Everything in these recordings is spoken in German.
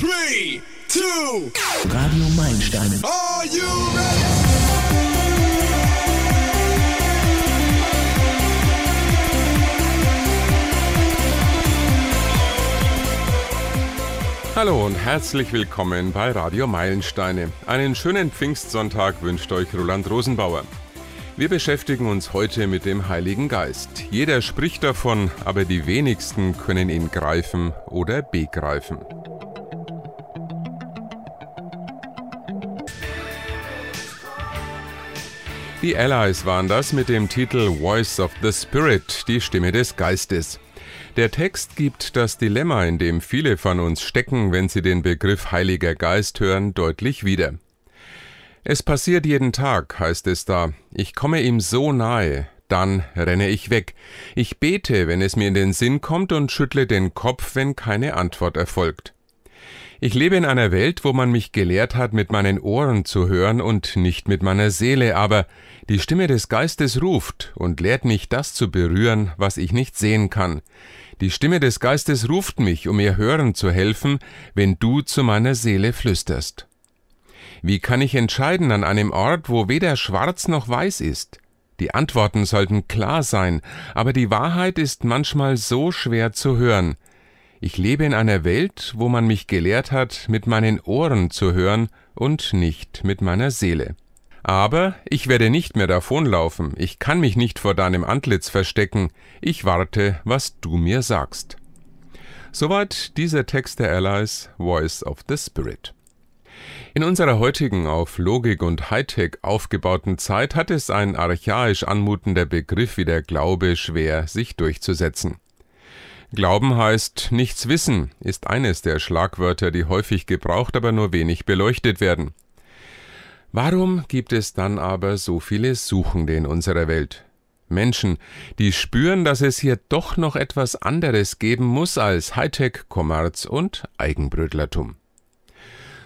three, two, Radio Meilensteine. are you ready? Hallo und herzlich willkommen bei Radio Meilensteine. Einen schönen Pfingstsonntag wünscht euch Roland Rosenbauer. Wir beschäftigen uns heute mit dem Heiligen Geist. Jeder spricht davon, aber die wenigsten können ihn greifen oder begreifen. Die Allies waren das mit dem Titel Voice of the Spirit, die Stimme des Geistes. Der Text gibt das Dilemma, in dem viele von uns stecken, wenn sie den Begriff Heiliger Geist hören, deutlich wieder. Es passiert jeden Tag, heißt es da. Ich komme ihm so nahe, dann renne ich weg. Ich bete, wenn es mir in den Sinn kommt und schüttle den Kopf, wenn keine Antwort erfolgt. Ich lebe in einer Welt, wo man mich gelehrt hat, mit meinen Ohren zu hören und nicht mit meiner Seele, aber die Stimme des Geistes ruft und lehrt mich, das zu berühren, was ich nicht sehen kann. Die Stimme des Geistes ruft mich, um mir hören zu helfen, wenn du zu meiner Seele flüsterst. Wie kann ich entscheiden an einem Ort, wo weder schwarz noch weiß ist? Die Antworten sollten klar sein, aber die Wahrheit ist manchmal so schwer zu hören. Ich lebe in einer Welt, wo man mich gelehrt hat, mit meinen Ohren zu hören und nicht mit meiner Seele. Aber ich werde nicht mehr davonlaufen, ich kann mich nicht vor deinem Antlitz verstecken, ich warte, was du mir sagst. Soweit dieser Text der Allies, Voice of the Spirit. In unserer heutigen auf Logik und Hightech aufgebauten Zeit hat es ein archaisch anmutender Begriff wie der Glaube schwer, sich durchzusetzen. Glauben heißt nichts wissen, ist eines der Schlagwörter, die häufig gebraucht, aber nur wenig beleuchtet werden. Warum gibt es dann aber so viele Suchende in unserer Welt? Menschen, die spüren, dass es hier doch noch etwas anderes geben muss als Hightech, Kommerz und Eigenbrötlertum.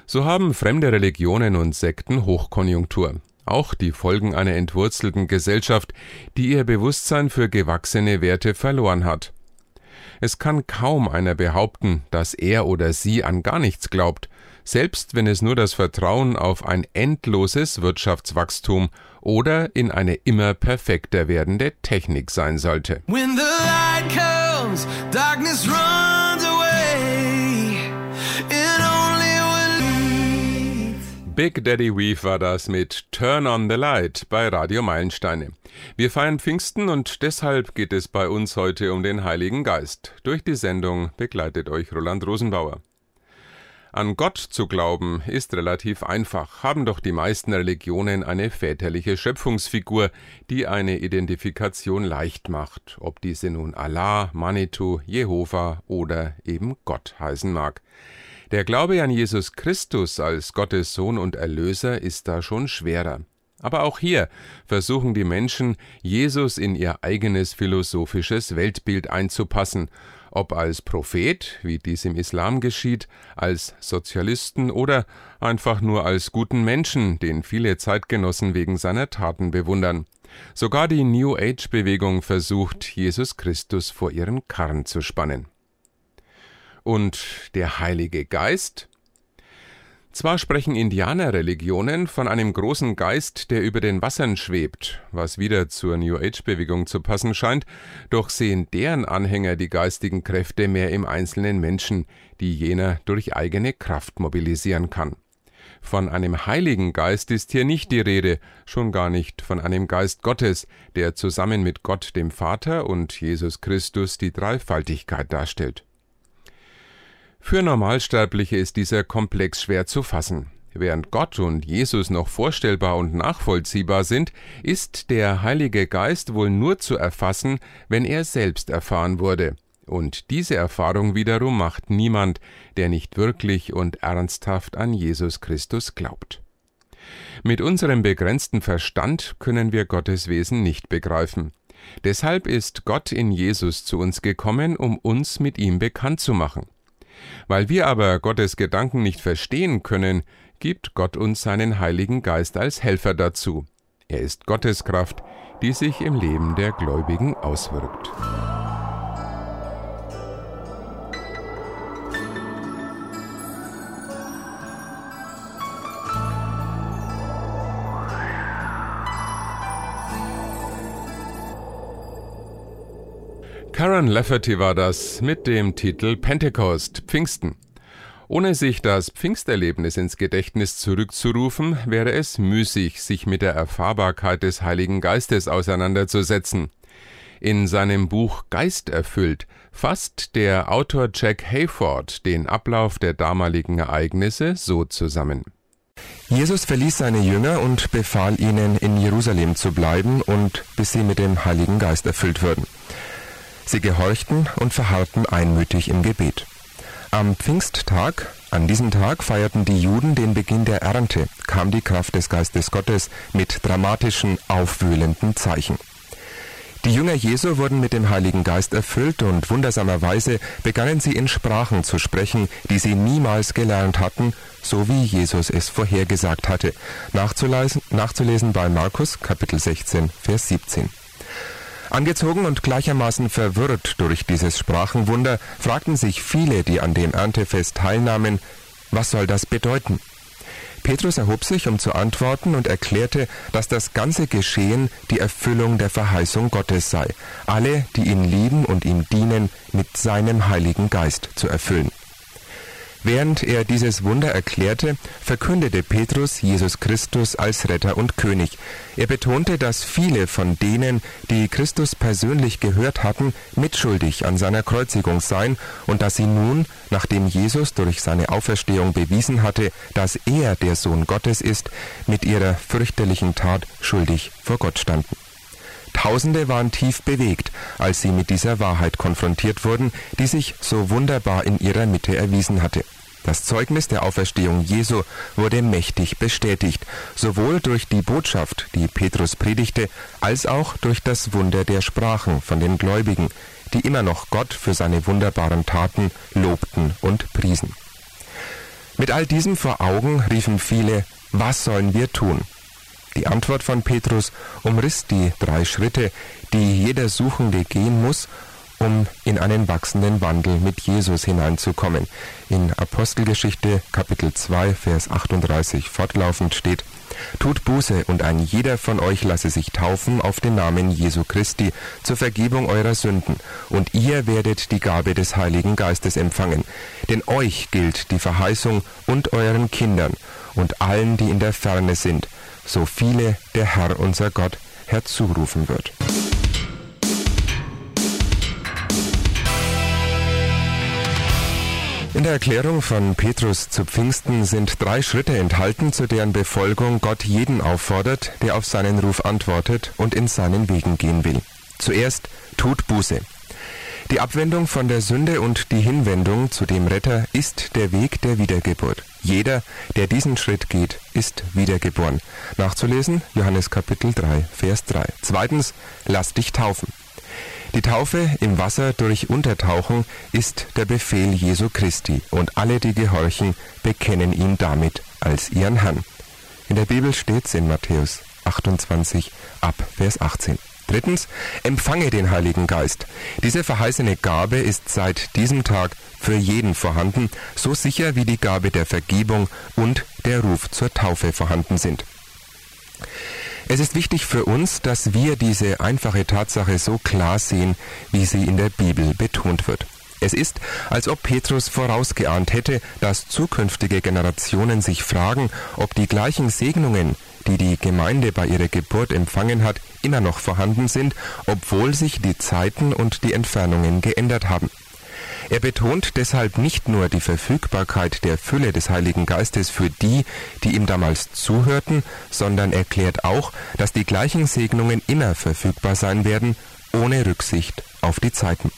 So haben fremde Religionen und Sekten Hochkonjunktur. Auch die Folgen einer entwurzelten Gesellschaft, die ihr Bewusstsein für gewachsene Werte verloren hat. Es kann kaum einer behaupten, dass er oder sie an gar nichts glaubt, selbst wenn es nur das Vertrauen auf ein endloses Wirtschaftswachstum oder in eine immer perfekter werdende Technik sein sollte. When the light comes, darkness runs Big Daddy Weave war das mit Turn on the Light bei Radio Meilensteine. Wir feiern Pfingsten und deshalb geht es bei uns heute um den Heiligen Geist. Durch die Sendung begleitet euch Roland Rosenbauer. An Gott zu glauben ist relativ einfach, haben doch die meisten Religionen eine väterliche Schöpfungsfigur, die eine Identifikation leicht macht, ob diese nun Allah, Manitou, Jehova oder eben Gott heißen mag. Der Glaube an Jesus Christus als Gottes Sohn und Erlöser ist da schon schwerer. Aber auch hier versuchen die Menschen, Jesus in ihr eigenes philosophisches Weltbild einzupassen, ob als Prophet, wie dies im Islam geschieht, als Sozialisten oder einfach nur als guten Menschen, den viele Zeitgenossen wegen seiner Taten bewundern. Sogar die New Age-Bewegung versucht, Jesus Christus vor ihren Karren zu spannen. Und der Heilige Geist? Zwar sprechen Indianerreligionen von einem großen Geist, der über den Wassern schwebt, was wieder zur New Age-Bewegung zu passen scheint, doch sehen deren Anhänger die geistigen Kräfte mehr im einzelnen Menschen, die jener durch eigene Kraft mobilisieren kann. Von einem Heiligen Geist ist hier nicht die Rede, schon gar nicht von einem Geist Gottes, der zusammen mit Gott dem Vater und Jesus Christus die Dreifaltigkeit darstellt. Für Normalsterbliche ist dieser Komplex schwer zu fassen. Während Gott und Jesus noch vorstellbar und nachvollziehbar sind, ist der Heilige Geist wohl nur zu erfassen, wenn er selbst erfahren wurde. Und diese Erfahrung wiederum macht niemand, der nicht wirklich und ernsthaft an Jesus Christus glaubt. Mit unserem begrenzten Verstand können wir Gottes Wesen nicht begreifen. Deshalb ist Gott in Jesus zu uns gekommen, um uns mit ihm bekannt zu machen. Weil wir aber Gottes Gedanken nicht verstehen können, gibt Gott uns seinen Heiligen Geist als Helfer dazu. Er ist Gottes Kraft, die sich im Leben der Gläubigen auswirkt. Karen Lafferty war das mit dem Titel Pentecost, Pfingsten. Ohne sich das Pfingsterlebnis ins Gedächtnis zurückzurufen, wäre es müßig, sich mit der Erfahrbarkeit des Heiligen Geistes auseinanderzusetzen. In seinem Buch Geist erfüllt fasst der Autor Jack Hayford den Ablauf der damaligen Ereignisse so zusammen. Jesus verließ seine Jünger und befahl ihnen, in Jerusalem zu bleiben und bis sie mit dem Heiligen Geist erfüllt würden. Sie gehorchten und verharrten einmütig im Gebet. Am Pfingsttag, an diesem Tag feierten die Juden den Beginn der Ernte, kam die Kraft des Geistes Gottes mit dramatischen, aufwühlenden Zeichen. Die Jünger Jesu wurden mit dem Heiligen Geist erfüllt und wundersamerweise begannen sie in Sprachen zu sprechen, die sie niemals gelernt hatten, so wie Jesus es vorhergesagt hatte. Nachzulesen, nachzulesen bei Markus Kapitel 16, Vers 17. Angezogen und gleichermaßen verwirrt durch dieses Sprachenwunder fragten sich viele, die an dem Erntefest teilnahmen, was soll das bedeuten? Petrus erhob sich, um zu antworten und erklärte, dass das ganze Geschehen die Erfüllung der Verheißung Gottes sei, alle, die ihn lieben und ihm dienen, mit seinem Heiligen Geist zu erfüllen. Während er dieses Wunder erklärte, verkündete Petrus Jesus Christus als Retter und König. Er betonte, dass viele von denen, die Christus persönlich gehört hatten, mitschuldig an seiner Kreuzigung seien und dass sie nun, nachdem Jesus durch seine Auferstehung bewiesen hatte, dass er der Sohn Gottes ist, mit ihrer fürchterlichen Tat schuldig vor Gott standen. Tausende waren tief bewegt, als sie mit dieser Wahrheit konfrontiert wurden, die sich so wunderbar in ihrer Mitte erwiesen hatte. Das Zeugnis der Auferstehung Jesu wurde mächtig bestätigt, sowohl durch die Botschaft, die Petrus predigte, als auch durch das Wunder der Sprachen von den Gläubigen, die immer noch Gott für seine wunderbaren Taten lobten und priesen. Mit all diesem vor Augen riefen viele, was sollen wir tun? Die Antwort von Petrus umriss die drei Schritte, die jeder Suchende gehen muss, um in einen wachsenden Wandel mit Jesus hineinzukommen. In Apostelgeschichte Kapitel 2, Vers 38 fortlaufend steht, Tut Buße und ein jeder von euch lasse sich taufen auf den Namen Jesu Christi zur Vergebung eurer Sünden, und ihr werdet die Gabe des Heiligen Geistes empfangen. Denn euch gilt die Verheißung und euren Kindern und allen, die in der Ferne sind, so viele der Herr unser Gott herzurufen wird. In der Erklärung von Petrus zu Pfingsten sind drei Schritte enthalten, zu deren Befolgung Gott jeden auffordert, der auf seinen Ruf antwortet und in seinen Wegen gehen will. Zuerst tut Buße. Die Abwendung von der Sünde und die Hinwendung zu dem Retter ist der Weg der Wiedergeburt. Jeder, der diesen Schritt geht, ist wiedergeboren. Nachzulesen Johannes Kapitel 3, Vers 3. Zweitens, lass dich taufen. Die Taufe im Wasser durch Untertauchen ist der Befehl Jesu Christi und alle, die gehorchen, bekennen ihn damit als ihren Herrn. In der Bibel steht's in Matthäus 28 ab Vers 18. Drittens, empfange den Heiligen Geist. Diese verheißene Gabe ist seit diesem Tag für jeden vorhanden, so sicher wie die Gabe der Vergebung und der Ruf zur Taufe vorhanden sind. Es ist wichtig für uns, dass wir diese einfache Tatsache so klar sehen, wie sie in der Bibel betont wird. Es ist, als ob Petrus vorausgeahnt hätte, dass zukünftige Generationen sich fragen, ob die gleichen Segnungen, die die Gemeinde bei ihrer Geburt empfangen hat, immer noch vorhanden sind, obwohl sich die Zeiten und die Entfernungen geändert haben. Er betont deshalb nicht nur die Verfügbarkeit der Fülle des Heiligen Geistes für die, die ihm damals zuhörten, sondern erklärt auch, dass die gleichen Segnungen immer verfügbar sein werden, ohne Rücksicht auf die Zeiten.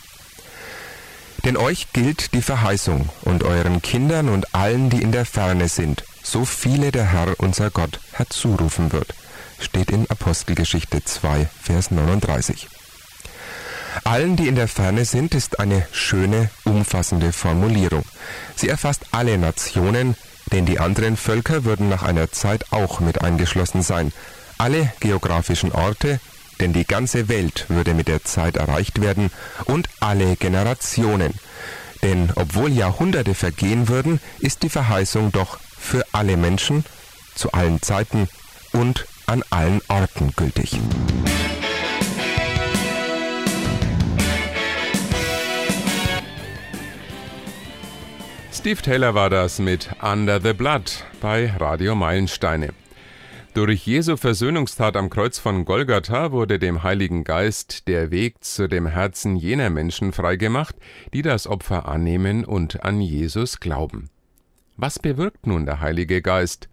Denn euch gilt die Verheißung und euren Kindern und allen, die in der Ferne sind, so viele der Herr unser Gott herzurufen wird, steht in Apostelgeschichte 2, Vers 39. Allen, die in der Ferne sind, ist eine schöne, umfassende Formulierung. Sie erfasst alle Nationen, denn die anderen Völker würden nach einer Zeit auch mit eingeschlossen sein. Alle geografischen Orte, denn die ganze Welt würde mit der Zeit erreicht werden, und alle Generationen. Denn obwohl Jahrhunderte vergehen würden, ist die Verheißung doch für alle Menschen, zu allen Zeiten und an allen Orten gültig. Steve Taylor war das mit Under the Blood bei Radio Meilensteine. Durch Jesu Versöhnungstat am Kreuz von Golgatha wurde dem Heiligen Geist der Weg zu dem Herzen jener Menschen freigemacht, die das Opfer annehmen und an Jesus glauben. Was bewirkt nun der Heilige Geist?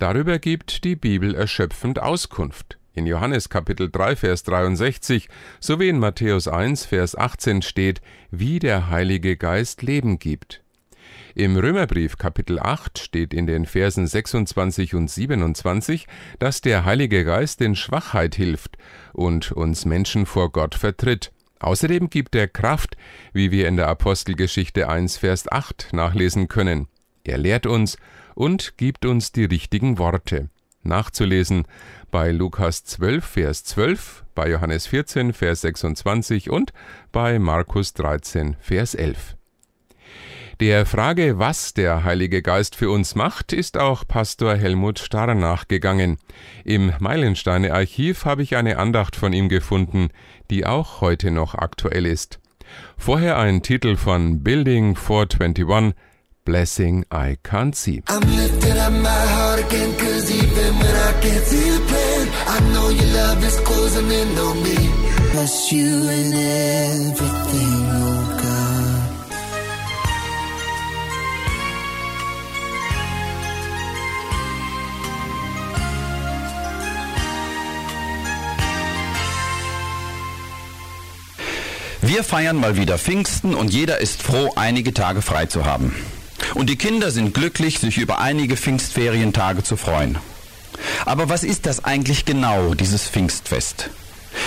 Darüber gibt die Bibel erschöpfend Auskunft. In Johannes Kapitel 3 Vers 63 sowie in Matthäus 1 Vers 18 steht, wie der Heilige Geist Leben gibt. Im Römerbrief Kapitel 8 steht in den Versen 26 und 27, dass der Heilige Geist in Schwachheit hilft und uns Menschen vor Gott vertritt. Außerdem gibt er Kraft, wie wir in der Apostelgeschichte 1 Vers 8 nachlesen können. Er lehrt uns und gibt uns die richtigen Worte. Nachzulesen bei Lukas 12, Vers 12, bei Johannes 14, Vers 26 und bei Markus 13, Vers 11. Der Frage, was der Heilige Geist für uns macht, ist auch Pastor Helmut Starr nachgegangen. Im Meilensteine Archiv habe ich eine Andacht von ihm gefunden, die auch heute noch aktuell ist. Vorher ein Titel von Building 421, Blessing I Can't See. I'm lifting up my heart again, cause even when I can't see the plan, I know your love is closing in on me. Bless you in everything, oh God. Wir feiern mal wieder Pfingsten und jeder ist froh, einige Tage frei zu haben. Und die Kinder sind glücklich, sich über einige Pfingstferientage zu freuen. Aber was ist das eigentlich genau, dieses Pfingstfest?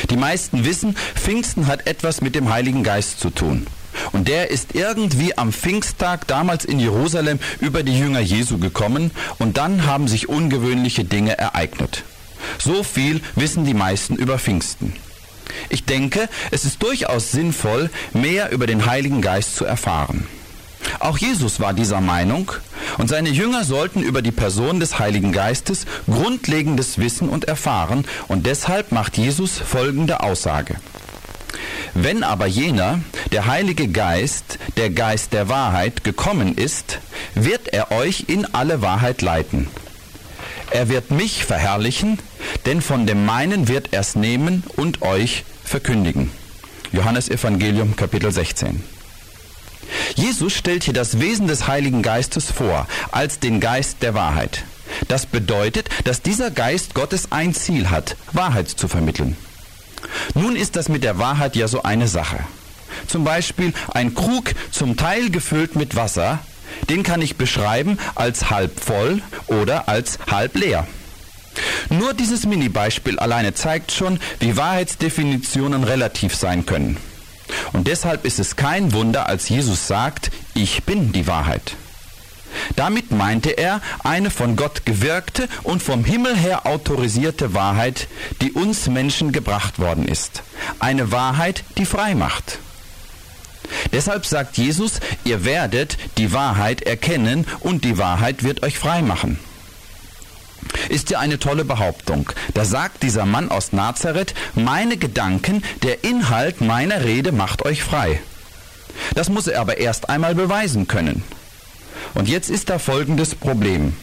Die meisten wissen, Pfingsten hat etwas mit dem Heiligen Geist zu tun. Und der ist irgendwie am Pfingsttag damals in Jerusalem über die Jünger Jesu gekommen und dann haben sich ungewöhnliche Dinge ereignet. So viel wissen die meisten über Pfingsten. Ich denke, es ist durchaus sinnvoll, mehr über den Heiligen Geist zu erfahren. Auch Jesus war dieser Meinung und seine Jünger sollten über die Person des Heiligen Geistes grundlegendes wissen und erfahren und deshalb macht Jesus folgende Aussage. Wenn aber jener, der Heilige Geist, der Geist der Wahrheit, gekommen ist, wird er euch in alle Wahrheit leiten. Er wird mich verherrlichen, denn von dem meinen wird er's nehmen und euch verkündigen. Johannes Evangelium Kapitel 16. Jesus stellt hier das Wesen des Heiligen Geistes vor, als den Geist der Wahrheit. Das bedeutet, dass dieser Geist Gottes ein Ziel hat, Wahrheit zu vermitteln. Nun ist das mit der Wahrheit ja so eine Sache. Zum Beispiel ein Krug zum Teil gefüllt mit Wasser, den kann ich beschreiben als halb voll oder als halb leer. Nur dieses Mini-Beispiel alleine zeigt schon, wie Wahrheitsdefinitionen relativ sein können. Und deshalb ist es kein Wunder, als Jesus sagt, ich bin die Wahrheit. Damit meinte er eine von Gott gewirkte und vom Himmel her autorisierte Wahrheit, die uns Menschen gebracht worden ist. Eine Wahrheit, die frei macht. Deshalb sagt Jesus, ihr werdet die Wahrheit erkennen und die Wahrheit wird euch frei machen. Ist ja eine tolle Behauptung. Da sagt dieser Mann aus Nazareth, meine Gedanken, der Inhalt meiner Rede macht euch frei. Das muss er aber erst einmal beweisen können. Und jetzt ist da folgendes Problem.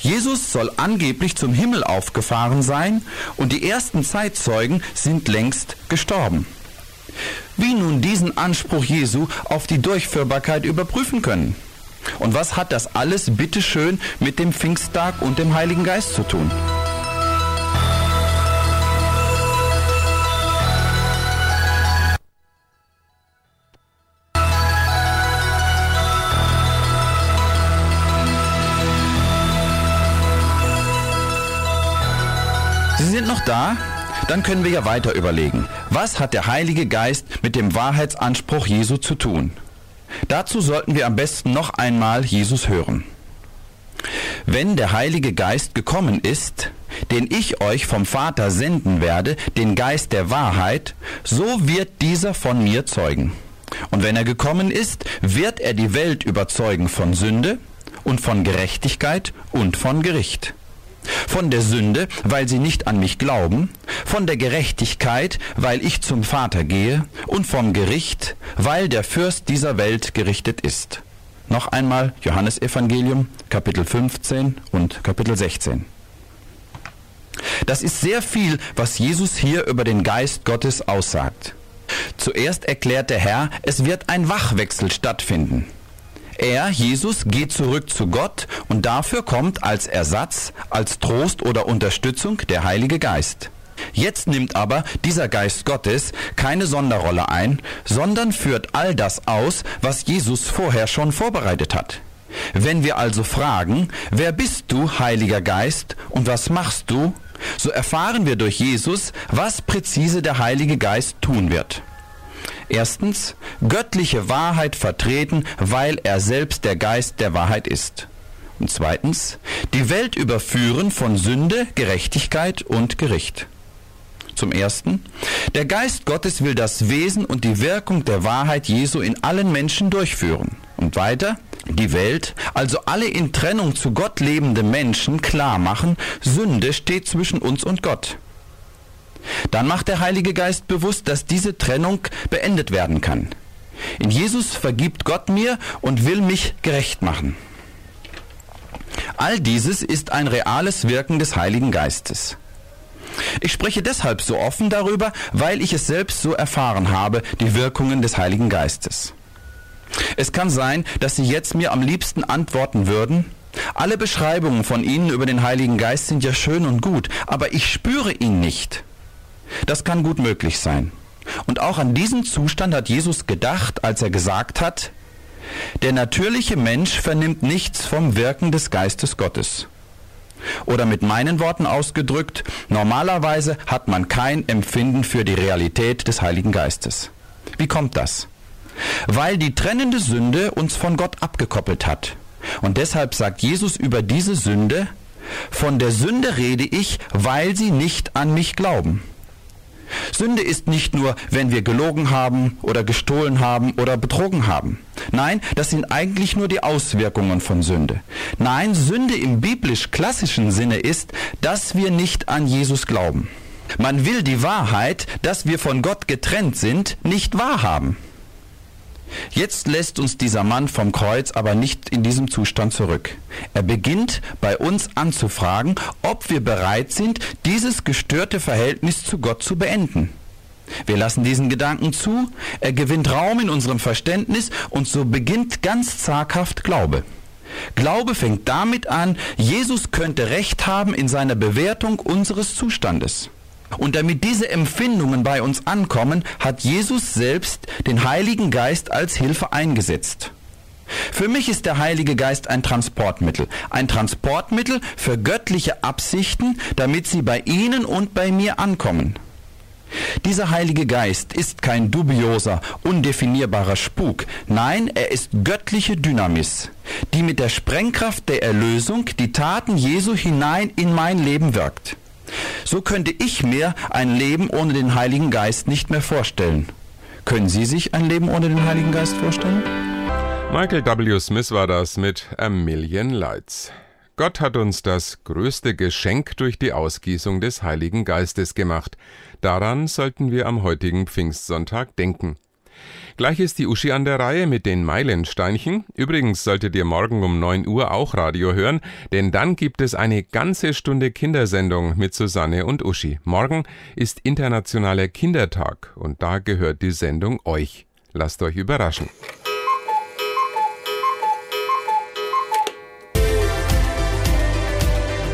Jesus soll angeblich zum Himmel aufgefahren sein und die ersten Zeitzeugen sind längst gestorben. Wie nun diesen Anspruch Jesu auf die Durchführbarkeit überprüfen können? Und was hat das alles bitteschön mit dem Pfingsttag und dem Heiligen Geist zu tun? Sie sind noch da? Dann können wir ja weiter überlegen. Was hat der Heilige Geist mit dem Wahrheitsanspruch Jesu zu tun? Dazu sollten wir am besten noch einmal Jesus hören. Wenn der Heilige Geist gekommen ist, den ich euch vom Vater senden werde, den Geist der Wahrheit, so wird dieser von mir zeugen. Und wenn er gekommen ist, wird er die Welt überzeugen von Sünde und von Gerechtigkeit und von Gericht. Von der Sünde, weil sie nicht an mich glauben, von der Gerechtigkeit, weil ich zum Vater gehe, und vom Gericht, weil der Fürst dieser Welt gerichtet ist. Noch einmal Johannesevangelium, Kapitel 15 und Kapitel 16. Das ist sehr viel, was Jesus hier über den Geist Gottes aussagt. Zuerst erklärt der Herr, es wird ein Wachwechsel stattfinden. Er, Jesus, geht zurück zu Gott und dafür kommt als Ersatz, als Trost oder Unterstützung der Heilige Geist. Jetzt nimmt aber dieser Geist Gottes keine Sonderrolle ein, sondern führt all das aus, was Jesus vorher schon vorbereitet hat. Wenn wir also fragen, wer bist du, Heiliger Geist, und was machst du, so erfahren wir durch Jesus, was präzise der Heilige Geist tun wird. Erstens, göttliche Wahrheit vertreten, weil er selbst der Geist der Wahrheit ist. Und zweitens, die Welt überführen von Sünde, Gerechtigkeit und Gericht. Zum Ersten, der Geist Gottes will das Wesen und die Wirkung der Wahrheit Jesu in allen Menschen durchführen. Und weiter, die Welt, also alle in Trennung zu Gott lebende Menschen klar machen, Sünde steht zwischen uns und Gott. Dann macht der Heilige Geist bewusst, dass diese Trennung beendet werden kann. In Jesus vergibt Gott mir und will mich gerecht machen. All dieses ist ein reales Wirken des Heiligen Geistes. Ich spreche deshalb so offen darüber, weil ich es selbst so erfahren habe, die Wirkungen des Heiligen Geistes. Es kann sein, dass Sie jetzt mir am liebsten antworten würden, alle Beschreibungen von Ihnen über den Heiligen Geist sind ja schön und gut, aber ich spüre ihn nicht. Das kann gut möglich sein. Und auch an diesen Zustand hat Jesus gedacht, als er gesagt hat, der natürliche Mensch vernimmt nichts vom Wirken des Geistes Gottes. Oder mit meinen Worten ausgedrückt, normalerweise hat man kein Empfinden für die Realität des Heiligen Geistes. Wie kommt das? Weil die trennende Sünde uns von Gott abgekoppelt hat. Und deshalb sagt Jesus über diese Sünde, von der Sünde rede ich, weil sie nicht an mich glauben. Sünde ist nicht nur, wenn wir gelogen haben oder gestohlen haben oder betrogen haben. Nein, das sind eigentlich nur die Auswirkungen von Sünde. Nein, Sünde im biblisch-klassischen Sinne ist, dass wir nicht an Jesus glauben. Man will die Wahrheit, dass wir von Gott getrennt sind, nicht wahrhaben. Jetzt lässt uns dieser Mann vom Kreuz aber nicht in diesem Zustand zurück. Er beginnt bei uns anzufragen, ob wir bereit sind, dieses gestörte Verhältnis zu Gott zu beenden. Wir lassen diesen Gedanken zu, er gewinnt Raum in unserem Verständnis und so beginnt ganz zaghaft Glaube. Glaube fängt damit an, Jesus könnte Recht haben in seiner Bewertung unseres Zustandes. Und damit diese Empfindungen bei uns ankommen, hat Jesus selbst den Heiligen Geist als Hilfe eingesetzt. Für mich ist der Heilige Geist ein Transportmittel. Ein Transportmittel für göttliche Absichten, damit sie bei Ihnen und bei mir ankommen. Dieser Heilige Geist ist kein dubioser, undefinierbarer Spuk. Nein, er ist göttliche Dynamis, die mit der Sprengkraft der Erlösung die Taten Jesu hinein in mein Leben wirkt. So könnte ich mir ein Leben ohne den Heiligen Geist nicht mehr vorstellen. Können Sie sich ein Leben ohne den Heiligen Geist vorstellen? Michael W. Smith war das mit A Million Lights. Gott hat uns das größte Geschenk durch die Ausgießung des Heiligen Geistes gemacht. Daran sollten wir am heutigen Pfingstsonntag denken. Gleich ist die Uschi an der Reihe mit den Meilensteinchen. Übrigens solltet ihr morgen um 9 Uhr auch Radio hören, denn dann gibt es eine ganze Stunde Kindersendung mit Susanne und Uschi. Morgen ist Internationaler Kindertag und da gehört die Sendung euch. Lasst euch überraschen.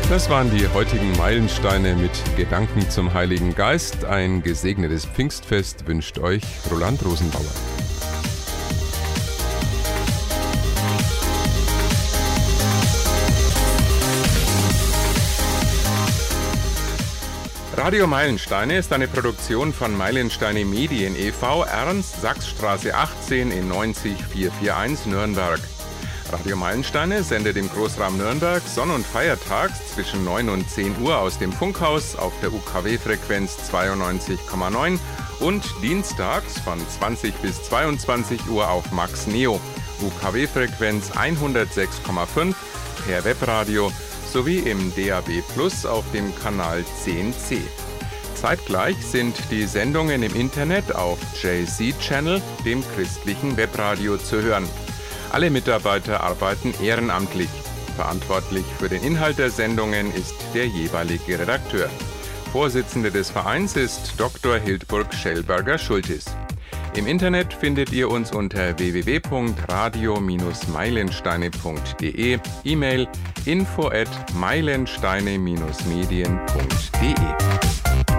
Das waren die heutigen Meilensteine mit Gedanken zum Heiligen Geist. Ein gesegnetes Pfingstfest wünscht euch Roland Rosenbauer. Radio Meilensteine ist eine Produktion von Meilensteine Medien e.V. Ernst Sachsstraße 18 in 90441 Nürnberg. Radio Meilensteine sendet im Großraum Nürnberg sonn- und feiertags zwischen 9 und 10 Uhr aus dem Funkhaus auf der UKW-Frequenz 92,9 und dienstags von 20 bis 22 Uhr auf Max Neo, UKW-Frequenz 106,5 per Webradio sowie im DAB Plus auf dem Kanal 10C. Zeitgleich sind die Sendungen im Internet auf JC Channel, dem christlichen Webradio, zu hören. Alle Mitarbeiter arbeiten ehrenamtlich. Verantwortlich für den Inhalt der Sendungen ist der jeweilige Redakteur. Vorsitzende des Vereins ist Dr. Hildburg Schellberger-Schultis. Im Internet findet ihr uns unter www.radio-meilensteine.de, E-Mail info at meilensteine-medien.de.